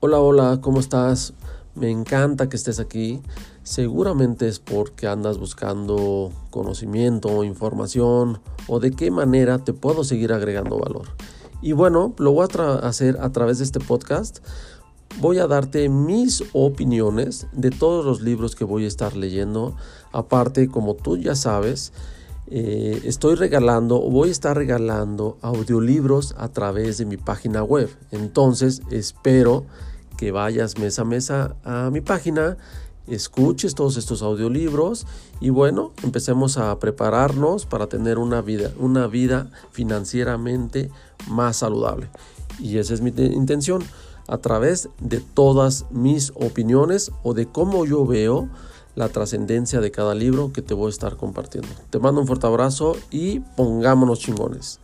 Hola, hola, ¿cómo estás? Me encanta que estés aquí. Seguramente es porque andas buscando conocimiento, información o de qué manera te puedo seguir agregando valor. Y bueno, lo voy a hacer a través de este podcast. Voy a darte mis opiniones de todos los libros que voy a estar leyendo. Aparte, como tú ya sabes, eh, estoy regalando o voy a estar regalando audiolibros a través de mi página web. Entonces espero que vayas mes a mes a, mi página, escuches todos estos audiolibros y bueno, empecemos a prepararnos para tener una vida, una vida financieramente más saludable. Y esa es mi intención, a través de todas mis opiniones o de cómo yo veo la trascendencia de cada libro que te voy a estar compartiendo. Te mando un fuerte abrazo y pongámonos chingones.